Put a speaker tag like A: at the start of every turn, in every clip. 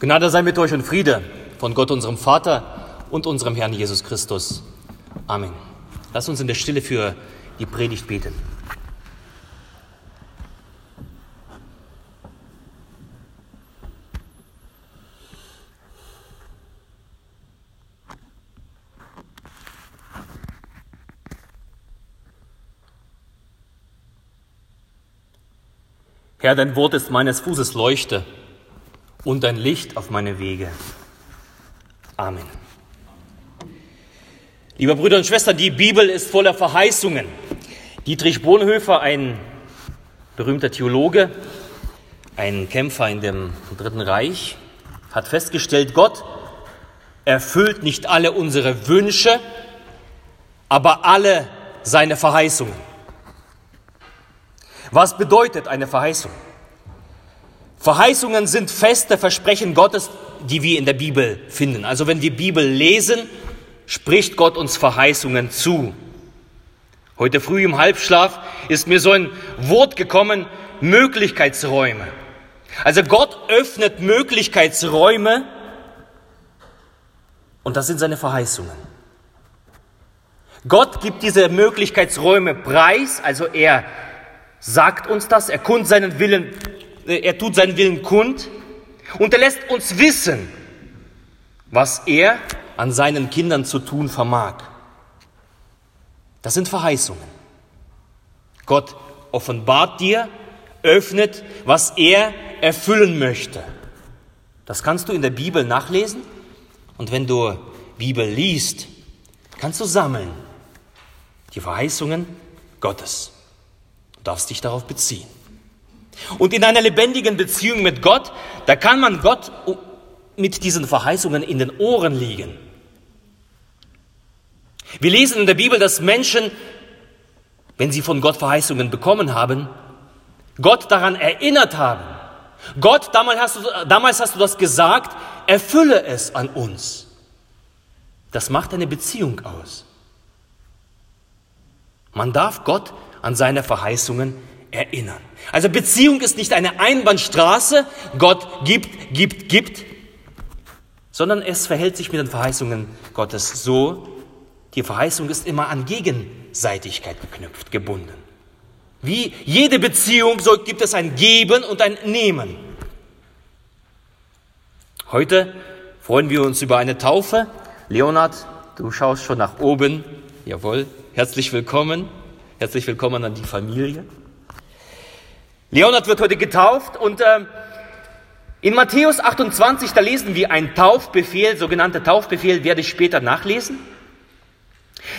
A: Gnade sei mit euch und Friede von Gott, unserem Vater und unserem Herrn Jesus Christus. Amen. Lass uns in der Stille für die Predigt beten. Herr, dein Wort ist meines Fußes Leuchte und dein Licht auf meine Wege. Amen. Liebe Brüder und Schwestern, die Bibel ist voller Verheißungen. Dietrich Bonhoeffer, ein berühmter Theologe, ein Kämpfer in dem Dritten Reich, hat festgestellt, Gott erfüllt nicht alle unsere Wünsche, aber alle seine Verheißungen. Was bedeutet eine Verheißung? Verheißungen sind feste Versprechen Gottes, die wir in der Bibel finden. Also wenn wir Bibel lesen, spricht Gott uns Verheißungen zu. Heute früh im Halbschlaf ist mir so ein Wort gekommen, Möglichkeitsräume. Also Gott öffnet Möglichkeitsräume und das sind seine Verheißungen. Gott gibt diese Möglichkeitsräume preis, also er sagt uns das, er kund seinen Willen, er tut seinen Willen kund und er lässt uns wissen, was er an seinen Kindern zu tun vermag. Das sind Verheißungen. Gott offenbart dir, öffnet, was er erfüllen möchte. Das kannst du in der Bibel nachlesen und wenn du Bibel liest, kannst du sammeln die Verheißungen Gottes darfst dich darauf beziehen. Und in einer lebendigen Beziehung mit Gott, da kann man Gott mit diesen Verheißungen in den Ohren liegen. Wir lesen in der Bibel, dass Menschen, wenn sie von Gott Verheißungen bekommen haben, Gott daran erinnert haben. Gott, damals hast, du, damals hast du das gesagt, erfülle es an uns. Das macht eine Beziehung aus. Man darf Gott an seine Verheißungen erinnern. Also Beziehung ist nicht eine Einbahnstraße, Gott gibt, gibt, gibt, sondern es verhält sich mit den Verheißungen Gottes so, die Verheißung ist immer an Gegenseitigkeit geknüpft, gebunden. Wie jede Beziehung, so gibt es ein Geben und ein Nehmen. Heute freuen wir uns über eine Taufe. Leonard, du schaust schon nach oben. Jawohl, herzlich willkommen. Herzlich willkommen an die Familie. Leonard wird heute getauft und äh, in Matthäus 28, da lesen wir einen Taufbefehl, sogenannter Taufbefehl, werde ich später nachlesen.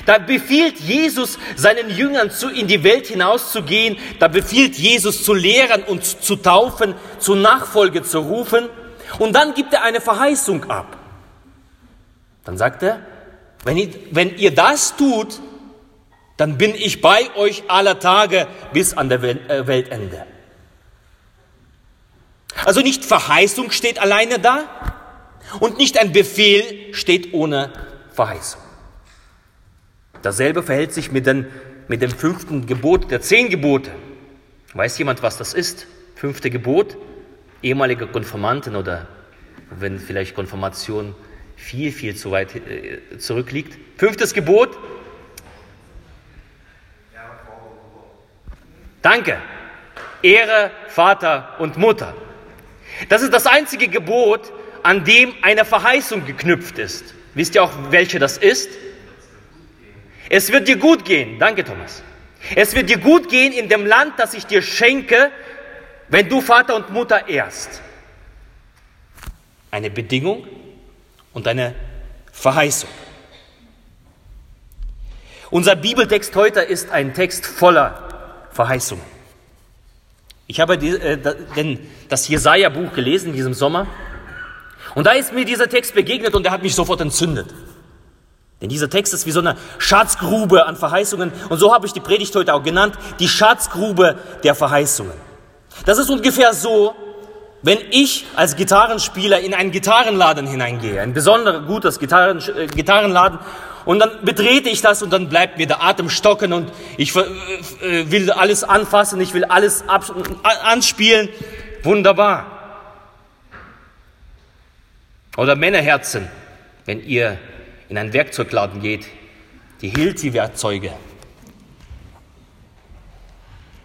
A: Da befiehlt Jesus seinen Jüngern zu, in die Welt hinauszugehen. Da befiehlt Jesus zu lehren und zu taufen, zur Nachfolge zu rufen. Und dann gibt er eine Verheißung ab. Dann sagt er, wenn ihr, wenn ihr das tut, dann bin ich bei euch aller Tage bis an der äh, Weltende. Also nicht Verheißung steht alleine da und nicht ein Befehl steht ohne Verheißung. Dasselbe verhält sich mit, den, mit dem fünften Gebot der zehn Gebote. Weiß jemand, was das ist? Fünfte Gebot? Ehemalige Konformanten oder wenn vielleicht Konfirmation viel, viel zu weit äh, zurückliegt. Fünftes Gebot, Danke. Ehre Vater und Mutter. Das ist das einzige Gebot, an dem eine Verheißung geknüpft ist. Wisst ihr auch, welche das ist? Es wird dir gut gehen. Danke, Thomas. Es wird dir gut gehen in dem Land, das ich dir schenke, wenn du Vater und Mutter ehrst. Eine Bedingung und eine Verheißung. Unser Bibeltext heute ist ein Text voller Verheißungen. Ich habe die, äh, denn das Jesaja-Buch gelesen in diesem Sommer und da ist mir dieser Text begegnet und der hat mich sofort entzündet. Denn dieser Text ist wie so eine Schatzgrube an Verheißungen und so habe ich die Predigt heute auch genannt, die Schatzgrube der Verheißungen. Das ist ungefähr so, wenn ich als Gitarrenspieler in einen Gitarrenladen hineingehe, ein besonders gutes Gitarren, äh, Gitarrenladen und dann betrete ich das und dann bleibt mir der Atem stocken und ich äh, will alles anfassen, ich will alles anspielen. Wunderbar. Oder Männerherzen, wenn ihr in einen Werkzeugladen geht, die Hilti-Werkzeuge.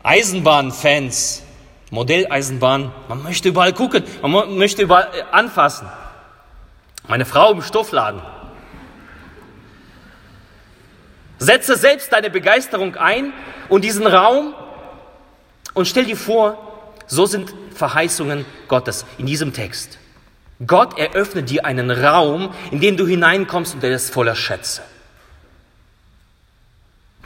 A: Eisenbahnfans, Modelleisenbahn, man möchte überall gucken, man möchte überall äh, anfassen. Meine Frau im Stoffladen. Setze selbst deine Begeisterung ein und diesen Raum und stell dir vor, so sind Verheißungen Gottes in diesem Text. Gott eröffnet dir einen Raum, in den du hineinkommst und der ist voller Schätze.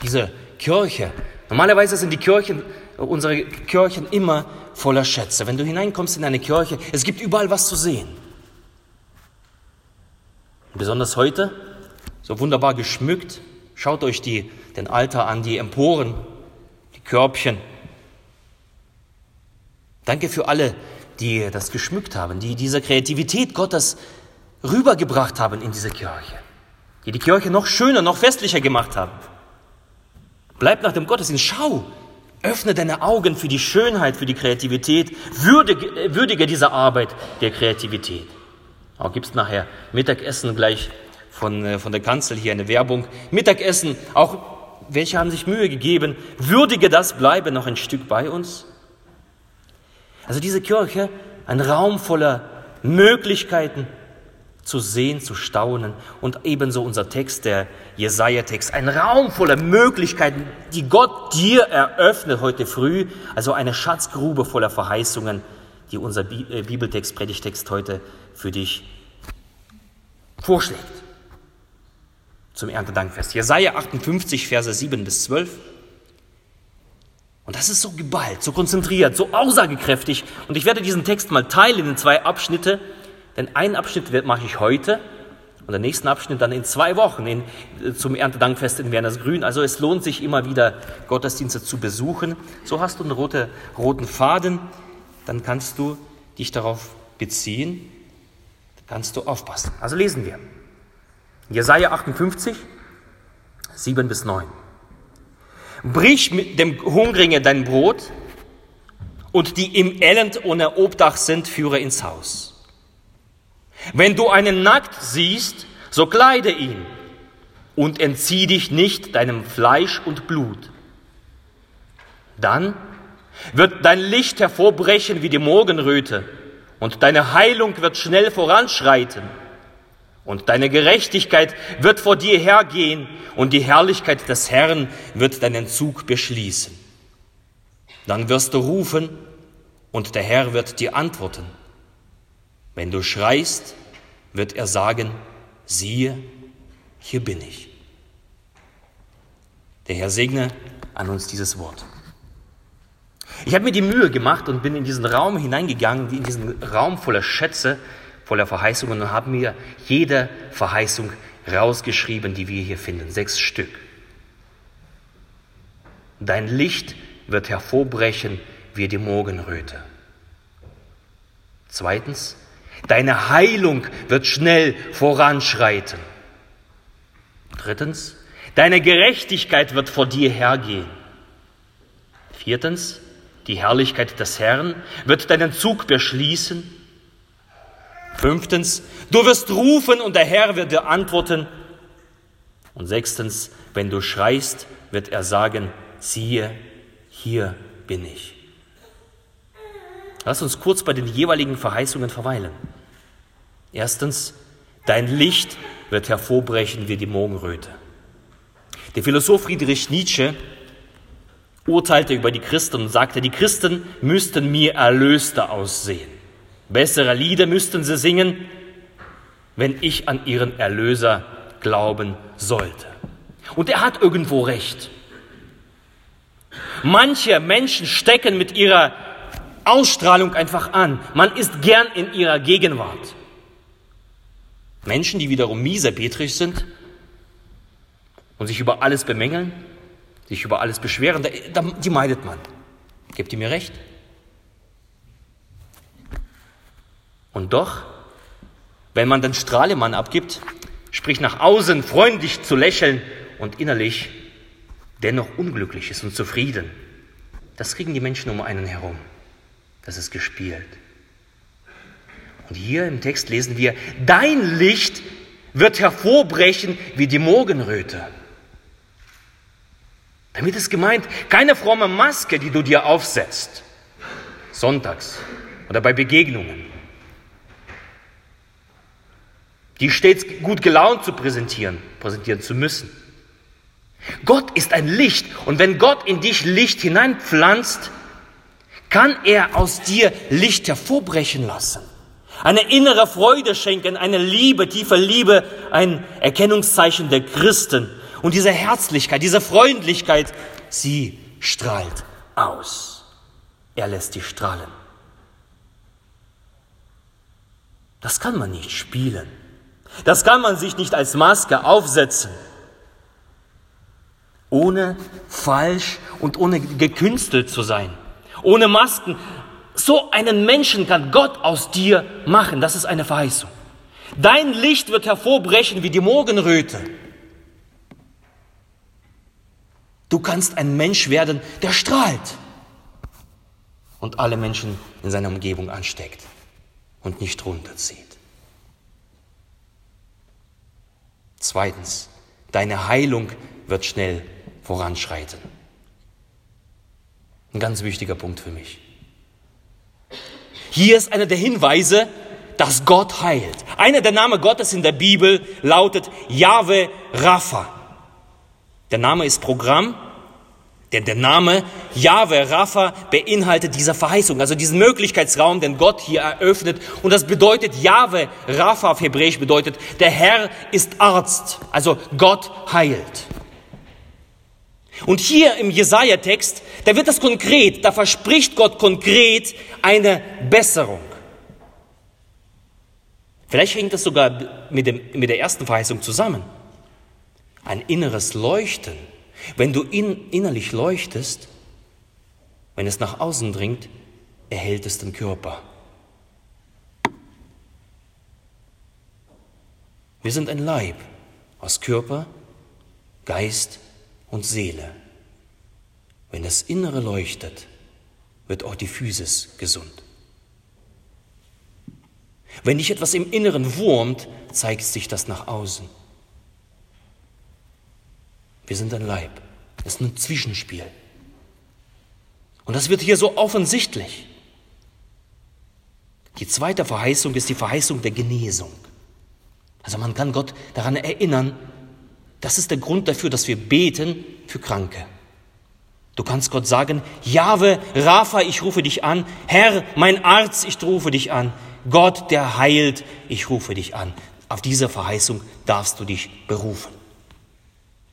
A: Diese Kirche, normalerweise sind die Kirchen, unsere Kirchen immer voller Schätze. Wenn du hineinkommst in eine Kirche, es gibt überall was zu sehen. Besonders heute, so wunderbar geschmückt, schaut euch die, den Altar an, die Emporen, die Körbchen. Danke für alle, die das geschmückt haben, die diese Kreativität Gottes rübergebracht haben in diese Kirche, die die Kirche noch schöner, noch festlicher gemacht haben. Bleib nach dem Gottesdienst, schau, öffne deine Augen für die Schönheit, für die Kreativität, würdige, würdige diese Arbeit der Kreativität. Auch gibt es nachher Mittagessen gleich von, äh, von der Kanzel hier eine Werbung. Mittagessen, auch welche haben sich Mühe gegeben, würdige das, bleibe noch ein Stück bei uns. Also diese Kirche, ein Raum voller Möglichkeiten zu sehen, zu staunen und ebenso unser Text, der Jesaja-Text, ein Raum voller Möglichkeiten, die Gott dir eröffnet heute früh, also eine Schatzgrube voller Verheißungen, die unser äh, Bibeltext, Predigtext heute für dich vorschlägt. Zum Erntedankfest. Jesaja 58, Verse 7 bis 12. Und das ist so geballt, so konzentriert, so aussagekräftig. Und ich werde diesen Text mal teilen in zwei Abschnitte, denn einen Abschnitt mache ich heute und den nächsten Abschnitt dann in zwei Wochen in, zum Erntedankfest in Wernersgrün. Also es lohnt sich immer wieder, Gottesdienste zu besuchen. So hast du einen rote, roten Faden, dann kannst du dich darauf beziehen, kannst du aufpassen. Also lesen wir. Jesaja 58, 7 bis 9. Brich mit dem Hungringe dein Brot und die im Elend ohne Obdach sind, führe ins Haus. Wenn du einen nackt siehst, so kleide ihn und entzieh dich nicht deinem Fleisch und Blut. Dann wird dein Licht hervorbrechen wie die Morgenröte und deine Heilung wird schnell voranschreiten und deine Gerechtigkeit wird vor dir hergehen und die Herrlichkeit des Herrn wird deinen Zug beschließen. Dann wirst du rufen und der Herr wird dir antworten. Wenn du schreist, wird er sagen, siehe, hier bin ich. Der Herr segne an uns dieses Wort. Ich habe mir die Mühe gemacht und bin in diesen Raum hineingegangen, in diesen Raum voller Schätze, voller Verheißungen und habe mir jede Verheißung rausgeschrieben, die wir hier finden. Sechs Stück. Dein Licht wird hervorbrechen wie die Morgenröte. Zweitens, deine Heilung wird schnell voranschreiten. Drittens, deine Gerechtigkeit wird vor dir hergehen. Viertens, die Herrlichkeit des Herrn wird deinen Zug beschließen. Fünftens, du wirst rufen und der Herr wird dir antworten. Und sechstens, wenn du schreist, wird er sagen, siehe, hier bin ich. Lass uns kurz bei den jeweiligen Verheißungen verweilen. Erstens, dein Licht wird hervorbrechen wie die Morgenröte. Der Philosoph Friedrich Nietzsche urteilte über die Christen und sagte, die Christen müssten mir erlöster aussehen. Bessere Lieder müssten sie singen, wenn ich an ihren Erlöser glauben sollte. Und er hat irgendwo recht. Manche Menschen stecken mit ihrer Ausstrahlung einfach an. Man ist gern in ihrer Gegenwart. Menschen, die wiederum mieserbetrich sind und sich über alles bemängeln, sich über alles beschweren, die meidet man. Gebt ihr mir recht? Und doch, wenn man den Strahlemann abgibt, sprich nach außen freundlich zu lächeln und innerlich dennoch unglücklich ist und zufrieden, das kriegen die Menschen um einen herum. Das ist gespielt. Und hier im Text lesen wir, dein Licht wird hervorbrechen wie die Morgenröte. Damit ist gemeint, keine fromme Maske, die du dir aufsetzt, sonntags oder bei Begegnungen, die stets gut gelaunt zu präsentieren, präsentieren zu müssen. Gott ist ein Licht und wenn Gott in dich Licht hineinpflanzt, kann er aus dir Licht hervorbrechen lassen. Eine innere Freude schenken, eine Liebe, tiefe Liebe, ein Erkennungszeichen der Christen. Und diese Herzlichkeit, diese Freundlichkeit, sie strahlt aus. Er lässt dich strahlen. Das kann man nicht spielen. Das kann man sich nicht als Maske aufsetzen. Ohne falsch und ohne gekünstelt zu sein. Ohne Masken. So einen Menschen kann Gott aus dir machen. Das ist eine Verheißung. Dein Licht wird hervorbrechen wie die Morgenröte. Du kannst ein Mensch werden, der strahlt und alle Menschen in seiner Umgebung ansteckt und nicht runterzieht. Zweitens, deine Heilung wird schnell voranschreiten. Ein ganz wichtiger Punkt für mich. Hier ist einer der Hinweise, dass Gott heilt. Einer der Namen Gottes in der Bibel lautet Yahweh Rapha. Der Name ist Programm, denn der Name Yahweh Rapha beinhaltet diese Verheißung, also diesen Möglichkeitsraum, den Gott hier eröffnet. Und das bedeutet, Yahweh Rapha auf Hebräisch bedeutet, der Herr ist Arzt, also Gott heilt. Und hier im Jesaja-Text, da wird das konkret, da verspricht Gott konkret eine Besserung. Vielleicht hängt das sogar mit, dem, mit der ersten Verheißung zusammen. Ein inneres Leuchten. Wenn du in, innerlich leuchtest, wenn es nach außen dringt, erhält es den Körper. Wir sind ein Leib aus Körper, Geist und Seele. Wenn das Innere leuchtet, wird auch die Physis gesund. Wenn dich etwas im Inneren wurmt, zeigt sich das nach außen. Wir sind ein Leib. Das ist ein Zwischenspiel. Und das wird hier so offensichtlich. Die zweite Verheißung ist die Verheißung der Genesung. Also man kann Gott daran erinnern, das ist der Grund dafür, dass wir beten für Kranke. Du kannst Gott sagen, Jahwe, Rapha, ich rufe dich an. Herr, mein Arzt, ich rufe dich an. Gott, der heilt, ich rufe dich an. Auf diese Verheißung darfst du dich berufen.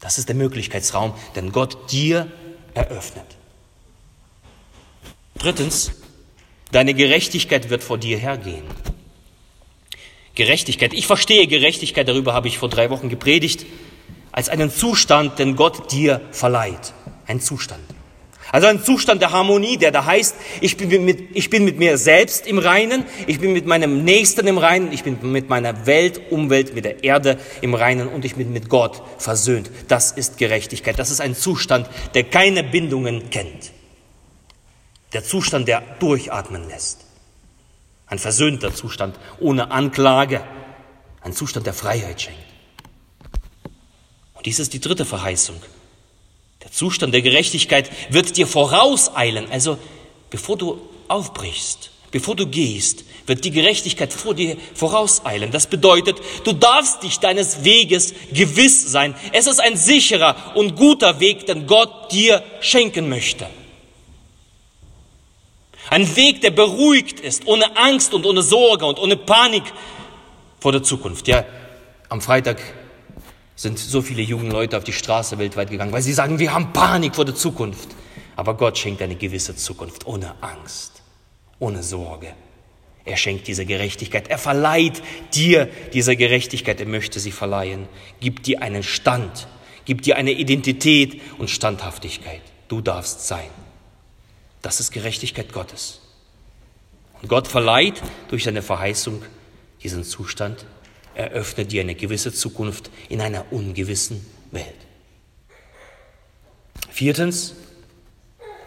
A: Das ist der Möglichkeitsraum, den Gott dir eröffnet. Drittens, deine Gerechtigkeit wird vor dir hergehen. Gerechtigkeit. Ich verstehe Gerechtigkeit, darüber habe ich vor drei Wochen gepredigt als einen Zustand, den Gott dir verleiht. Ein Zustand. Also ein Zustand der Harmonie, der da heißt, ich bin, mit, ich bin mit mir selbst im Reinen, ich bin mit meinem Nächsten im Reinen, ich bin mit meiner Welt, Umwelt, mit der Erde im Reinen und ich bin mit Gott versöhnt. Das ist Gerechtigkeit. Das ist ein Zustand, der keine Bindungen kennt. Der Zustand, der durchatmen lässt. Ein versöhnter Zustand, ohne Anklage. Ein Zustand, der Freiheit schenkt. Und dies ist die dritte Verheißung. Der Zustand der Gerechtigkeit wird dir vorauseilen. Also bevor du aufbrichst, bevor du gehst, wird die Gerechtigkeit vor dir vorauseilen. Das bedeutet, du darfst dich deines Weges gewiss sein. Es ist ein sicherer und guter Weg, den Gott dir schenken möchte. Ein Weg, der beruhigt ist, ohne Angst und ohne Sorge und ohne Panik vor der Zukunft. Ja, am Freitag sind so viele junge Leute auf die Straße weltweit gegangen, weil sie sagen, wir haben Panik vor der Zukunft. Aber Gott schenkt eine gewisse Zukunft ohne Angst, ohne Sorge. Er schenkt diese Gerechtigkeit. Er verleiht dir diese Gerechtigkeit. Er möchte sie verleihen. Gibt dir einen Stand. Gibt dir eine Identität und Standhaftigkeit. Du darfst sein. Das ist Gerechtigkeit Gottes. Und Gott verleiht durch seine Verheißung diesen Zustand eröffnet dir eine gewisse Zukunft in einer ungewissen Welt. Viertens,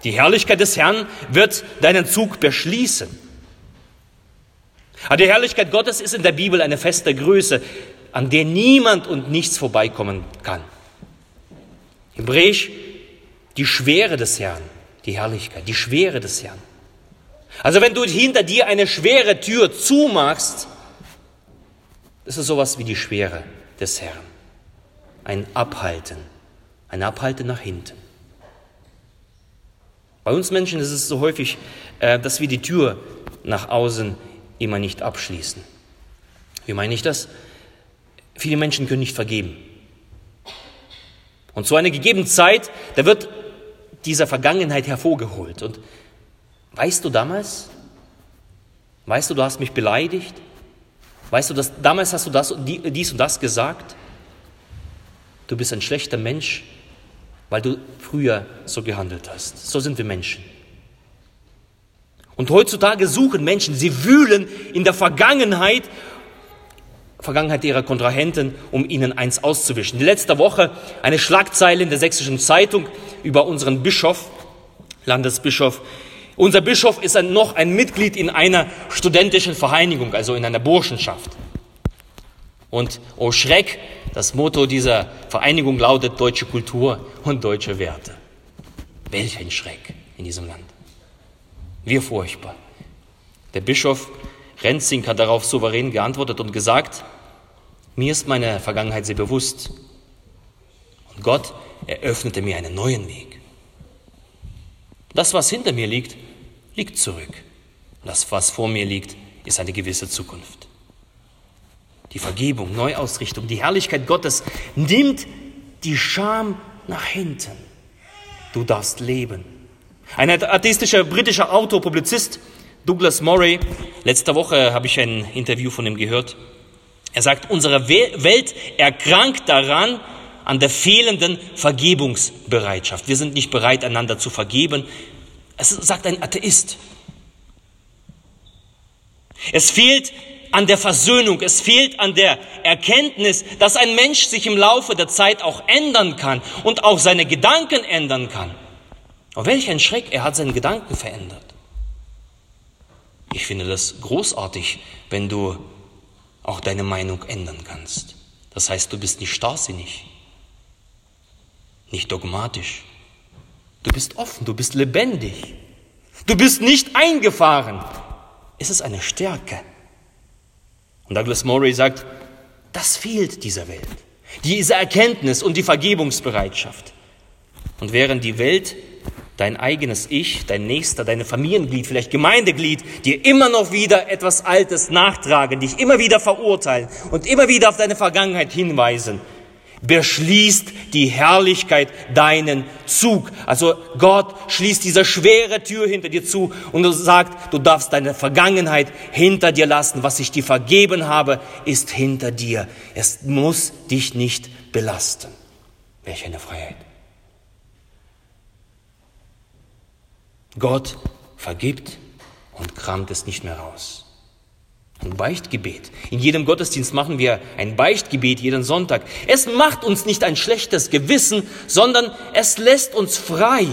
A: die Herrlichkeit des Herrn wird deinen Zug beschließen. Aber die Herrlichkeit Gottes ist in der Bibel eine feste Größe, an der niemand und nichts vorbeikommen kann. Hebräisch die Schwere des Herrn, die Herrlichkeit, die Schwere des Herrn. Also wenn du hinter dir eine schwere Tür zumachst, ist es sowas wie die Schwere des Herrn. Ein Abhalten, ein Abhalten nach hinten. Bei uns Menschen ist es so häufig, äh, dass wir die Tür nach außen immer nicht abschließen. Wie meine ich das? Viele Menschen können nicht vergeben. Und zu einer gegebenen Zeit, da wird dieser Vergangenheit hervorgeholt. Und weißt du damals, weißt du, du hast mich beleidigt? Weißt du, dass, damals hast du das, dies und das gesagt? Du bist ein schlechter Mensch, weil du früher so gehandelt hast. So sind wir Menschen. Und heutzutage suchen Menschen, sie wühlen in der Vergangenheit, Vergangenheit ihrer Kontrahenten, um ihnen eins auszuwischen. Letzte Woche eine Schlagzeile in der sächsischen Zeitung über unseren Bischof, Landesbischof. Unser Bischof ist ein, noch ein Mitglied in einer studentischen Vereinigung, also in einer Burschenschaft. Und oh Schreck, das Motto dieser Vereinigung lautet deutsche Kultur und deutsche Werte. Welch ein Schreck in diesem Land. Wie furchtbar. Der Bischof Renzing hat darauf souverän geantwortet und gesagt, mir ist meine Vergangenheit sehr bewusst. Und Gott eröffnete mir einen neuen Weg. Das, was hinter mir liegt, liegt zurück. Das, was vor mir liegt, ist eine gewisse Zukunft. Die Vergebung, Neuausrichtung, die Herrlichkeit Gottes nimmt die Scham nach hinten. Du darfst leben. Ein atheistischer britischer Autor, Publizist, Douglas Murray, letzte Woche habe ich ein Interview von ihm gehört. Er sagt, unsere Welt erkrankt daran, an der fehlenden Vergebungsbereitschaft. Wir sind nicht bereit, einander zu vergeben. Es sagt ein Atheist. Es fehlt an der Versöhnung, es fehlt an der Erkenntnis, dass ein Mensch sich im Laufe der Zeit auch ändern kann und auch seine Gedanken ändern kann. Aber welch ein Schreck, er hat seine Gedanken verändert. Ich finde das großartig, wenn du auch deine Meinung ändern kannst. Das heißt, du bist nicht starrsinnig, nicht dogmatisch. Du bist offen, du bist lebendig. Du bist nicht eingefahren. Es ist eine Stärke. Und Douglas Murray sagt, das fehlt dieser Welt. Diese Erkenntnis und die Vergebungsbereitschaft. Und während die Welt dein eigenes Ich, dein Nächster, deine Familienglied, vielleicht Gemeindeglied, dir immer noch wieder etwas Altes nachtragen, dich immer wieder verurteilen und immer wieder auf deine Vergangenheit hinweisen, beschließt die Herrlichkeit deinen Zug. Also Gott schließt diese schwere Tür hinter dir zu und du sagst, du darfst deine Vergangenheit hinter dir lassen. Was ich dir vergeben habe, ist hinter dir. Es muss dich nicht belasten. Welch eine Freiheit. Gott vergibt und kramt es nicht mehr raus. Ein Beichtgebet. In jedem Gottesdienst machen wir ein Beichtgebet jeden Sonntag. Es macht uns nicht ein schlechtes Gewissen, sondern es lässt uns frei.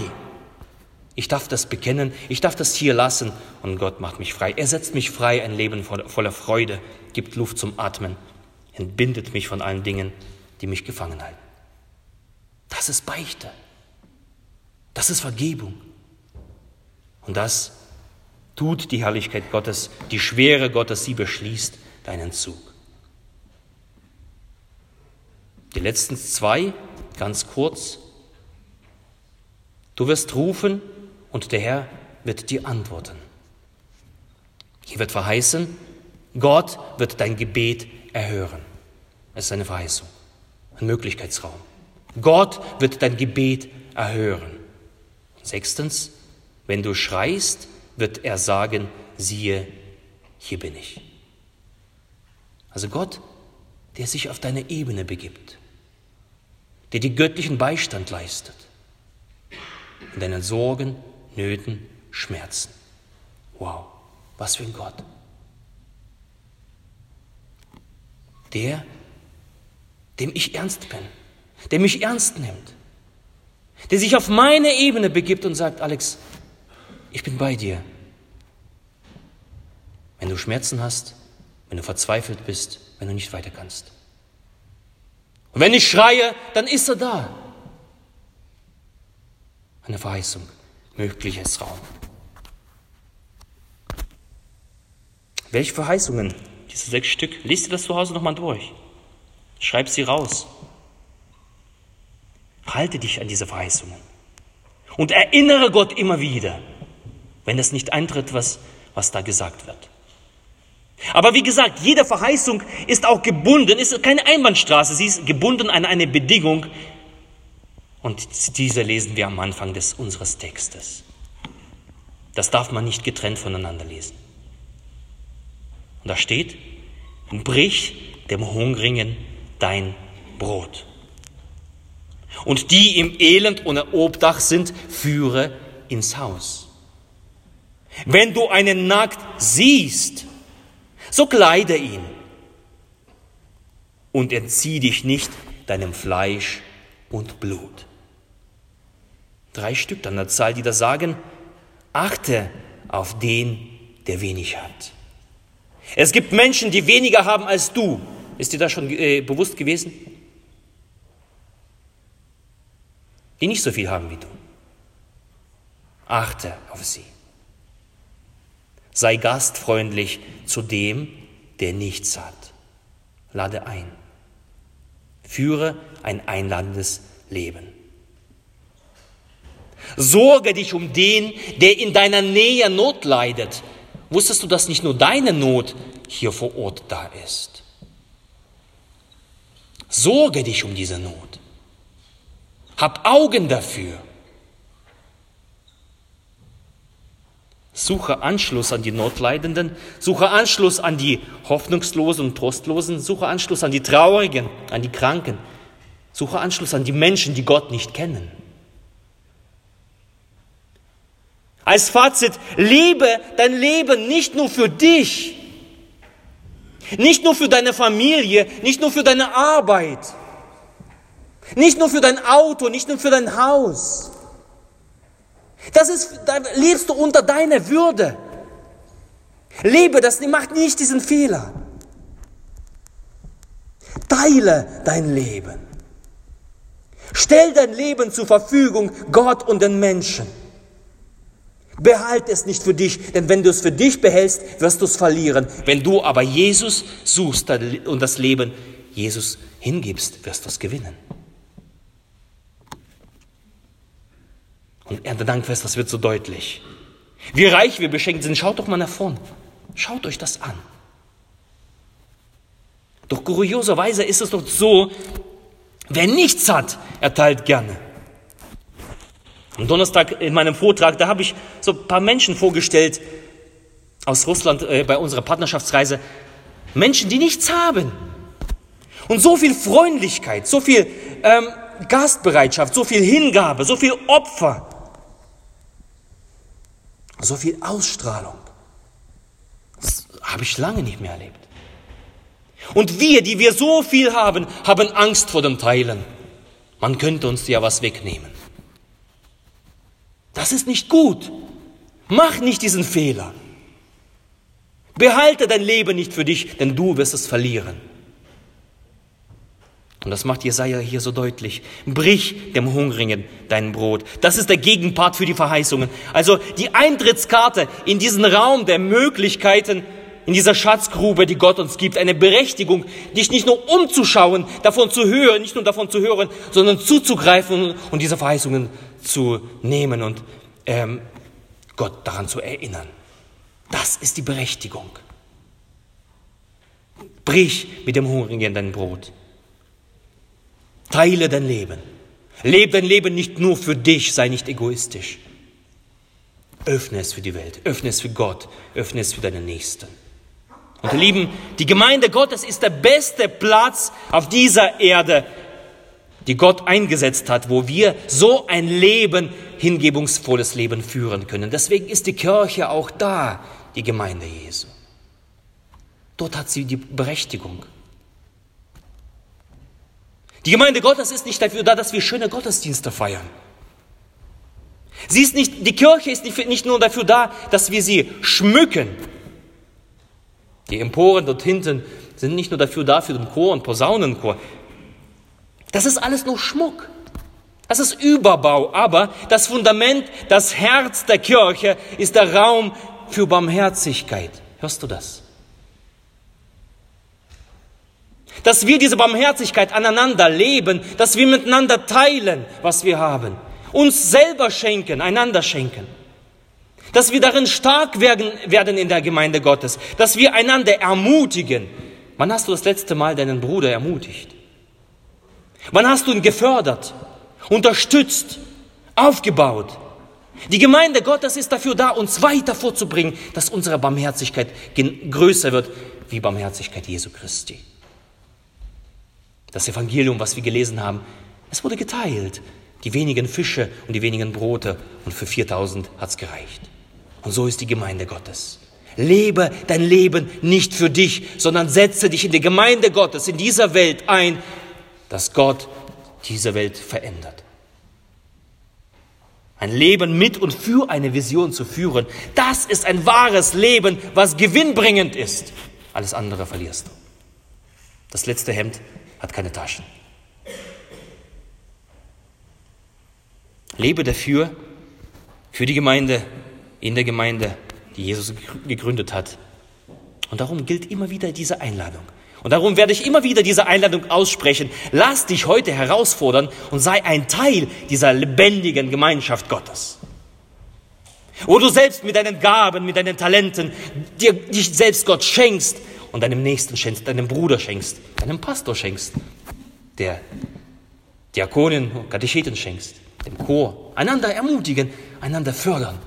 A: Ich darf das bekennen, ich darf das hier lassen und Gott macht mich frei. Er setzt mich frei, ein Leben voller Freude, gibt Luft zum Atmen, entbindet mich von allen Dingen, die mich gefangen halten. Das ist Beichte. Das ist Vergebung. Und das tut die Herrlichkeit Gottes, die Schwere Gottes, sie beschließt deinen Zug. Die letzten zwei, ganz kurz. Du wirst rufen und der Herr wird dir antworten. Hier wird verheißen, Gott wird dein Gebet erhören. Es ist eine Verheißung, ein Möglichkeitsraum. Gott wird dein Gebet erhören. Sechstens, wenn du schreist, wird er sagen, siehe, hier bin ich. Also Gott, der sich auf deine Ebene begibt, der dir göttlichen Beistand leistet in deinen Sorgen, Nöten, Schmerzen. Wow, was für ein Gott. Der, dem ich ernst bin, der mich ernst nimmt, der sich auf meine Ebene begibt und sagt, Alex, ich bin bei dir. Wenn du Schmerzen hast, wenn du verzweifelt bist, wenn du nicht weiter kannst. Und wenn ich schreie, dann ist er da. Eine Verheißung, mögliches Raum. Welche Verheißungen? Diese sechs Stück. Lies dir das zu Hause nochmal durch. Schreib sie raus. Halte dich an diese Verheißungen. Und erinnere Gott immer wieder, wenn es nicht eintritt, was, was da gesagt wird. Aber wie gesagt, jede Verheißung ist auch gebunden, ist keine Einbahnstraße, sie ist gebunden an eine Bedingung. Und diese lesen wir am Anfang des, unseres Textes. Das darf man nicht getrennt voneinander lesen. Und da steht, brich dem Hungrigen dein Brot. Und die im Elend ohne Obdach sind, führe ins Haus. Wenn du einen nackt siehst, so kleide ihn und entzieh dich nicht deinem Fleisch und Blut. Drei Stück an der Zahl, die da sagen, achte auf den, der wenig hat. Es gibt Menschen, die weniger haben als du. Ist dir das schon äh, bewusst gewesen? Die nicht so viel haben wie du. Achte auf sie. Sei gastfreundlich zu dem, der nichts hat. Lade ein. Führe ein einladendes Leben. Sorge dich um den, der in deiner Nähe Not leidet. Wusstest du, dass nicht nur deine Not hier vor Ort da ist? Sorge dich um diese Not. Hab Augen dafür. Suche Anschluss an die Notleidenden, suche Anschluss an die Hoffnungslosen und Trostlosen, suche Anschluss an die Traurigen, an die Kranken, suche Anschluss an die Menschen, die Gott nicht kennen. Als Fazit, lebe dein Leben nicht nur für dich, nicht nur für deine Familie, nicht nur für deine Arbeit, nicht nur für dein Auto, nicht nur für dein Haus. Das ist, da lebst du unter deiner Würde. Lebe das, mach nicht diesen Fehler. Teile dein Leben. Stell dein Leben zur Verfügung Gott und den Menschen. Behalte es nicht für dich, denn wenn du es für dich behältst, wirst du es verlieren. Wenn du aber Jesus suchst und das Leben Jesus hingibst, wirst du es gewinnen. Und Erntedankfest, das wird so deutlich. Wie reich wir beschenkt sind, schaut doch mal nach vorn. Schaut euch das an. Doch kurioserweise ist es doch so, wer nichts hat, erteilt gerne. Am Donnerstag in meinem Vortrag, da habe ich so ein paar Menschen vorgestellt aus Russland äh, bei unserer Partnerschaftsreise. Menschen, die nichts haben. Und so viel Freundlichkeit, so viel ähm, Gastbereitschaft, so viel Hingabe, so viel Opfer so viel Ausstrahlung. Das habe ich lange nicht mehr erlebt. Und wir, die wir so viel haben, haben Angst vor dem Teilen. Man könnte uns ja was wegnehmen. Das ist nicht gut. Mach nicht diesen Fehler. Behalte dein Leben nicht für dich, denn du wirst es verlieren. Und das macht Jesaja hier so deutlich. Brich dem Hungrigen dein Brot. Das ist der Gegenpart für die Verheißungen. Also die Eintrittskarte in diesen Raum der Möglichkeiten, in dieser Schatzgrube, die Gott uns gibt. Eine Berechtigung, dich nicht nur umzuschauen, davon zu hören, nicht nur davon zu hören, sondern zuzugreifen und diese Verheißungen zu nehmen und ähm, Gott daran zu erinnern. Das ist die Berechtigung. Brich mit dem Hungrigen dein Brot. Teile dein Leben. Lebe dein Leben nicht nur für dich, sei nicht egoistisch. Öffne es für die Welt, öffne es für Gott, öffne es für deine Nächsten. Und ihr Lieben, die Gemeinde Gottes ist der beste Platz auf dieser Erde, die Gott eingesetzt hat, wo wir so ein Leben, hingebungsvolles Leben führen können. Deswegen ist die Kirche auch da, die Gemeinde Jesu. Dort hat sie die Berechtigung. Die Gemeinde Gottes ist nicht dafür da, dass wir schöne Gottesdienste feiern. Sie ist nicht, die Kirche ist nicht, nur dafür da, dass wir sie schmücken. Die Emporen dort hinten sind nicht nur dafür da, für den Chor und Posaunenchor. Das ist alles nur Schmuck. Das ist Überbau. Aber das Fundament, das Herz der Kirche ist der Raum für Barmherzigkeit. Hörst du das? Dass wir diese Barmherzigkeit aneinander leben, dass wir miteinander teilen, was wir haben, uns selber schenken, einander schenken. Dass wir darin stark werden, werden in der Gemeinde Gottes, dass wir einander ermutigen. Wann hast du das letzte Mal deinen Bruder ermutigt? Wann hast du ihn gefördert, unterstützt, aufgebaut? Die Gemeinde Gottes ist dafür da, uns weiter vorzubringen, dass unsere Barmherzigkeit größer wird wie Barmherzigkeit Jesu Christi. Das Evangelium, was wir gelesen haben, es wurde geteilt. Die wenigen Fische und die wenigen Brote und für 4000 hat es gereicht. Und so ist die Gemeinde Gottes. Lebe dein Leben nicht für dich, sondern setze dich in die Gemeinde Gottes, in dieser Welt ein, dass Gott diese Welt verändert. Ein Leben mit und für eine Vision zu führen, das ist ein wahres Leben, was gewinnbringend ist. Alles andere verlierst du. Das letzte Hemd hat keine Taschen. Lebe dafür, für die Gemeinde, in der Gemeinde, die Jesus gegründet hat. Und darum gilt immer wieder diese Einladung. Und darum werde ich immer wieder diese Einladung aussprechen. Lass dich heute herausfordern und sei ein Teil dieser lebendigen Gemeinschaft Gottes. Wo du selbst mit deinen Gaben, mit deinen Talenten dir dich selbst Gott schenkst und deinem Nächsten schenkst, deinem Bruder schenkst, deinem Pastor schenkst, der Diakonin und Katecheten schenkst, dem Chor, einander ermutigen, einander fördern.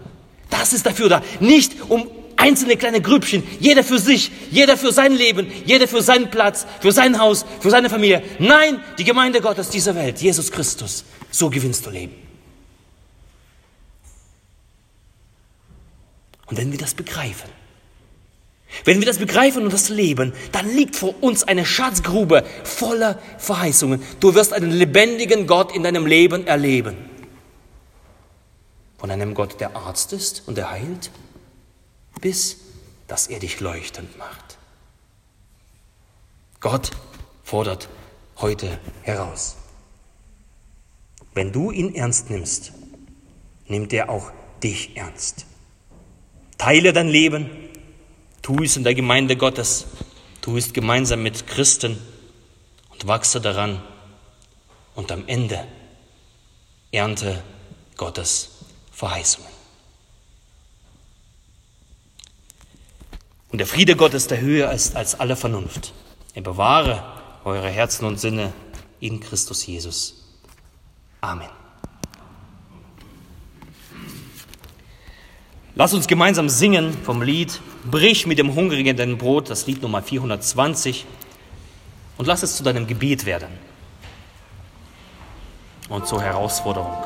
A: Das ist dafür da, nicht um einzelne kleine Grüppchen, jeder für sich, jeder für sein Leben, jeder für seinen Platz, für sein Haus, für seine Familie. Nein, die Gemeinde Gottes dieser Welt, Jesus Christus, so gewinnst du Leben. Und wenn wir das begreifen, wenn wir das begreifen und das leben, dann liegt vor uns eine Schatzgrube voller Verheißungen. Du wirst einen lebendigen Gott in deinem Leben erleben. Von einem Gott, der Arzt ist und der heilt, bis dass er dich leuchtend macht. Gott fordert heute heraus. Wenn du ihn ernst nimmst, nimmt er auch dich ernst. Teile dein Leben Tu es in der Gemeinde Gottes, tu es gemeinsam mit Christen und wachse daran. Und am Ende ernte Gottes Verheißungen. Und der Friede Gottes, der höher ist als alle Vernunft, er bewahre eure Herzen und Sinne in Christus Jesus. Amen. Lass uns gemeinsam singen vom Lied Brich mit dem Hungrigen dein Brot, das Lied Nummer 420, und lass es zu deinem Gebet werden und zur Herausforderung.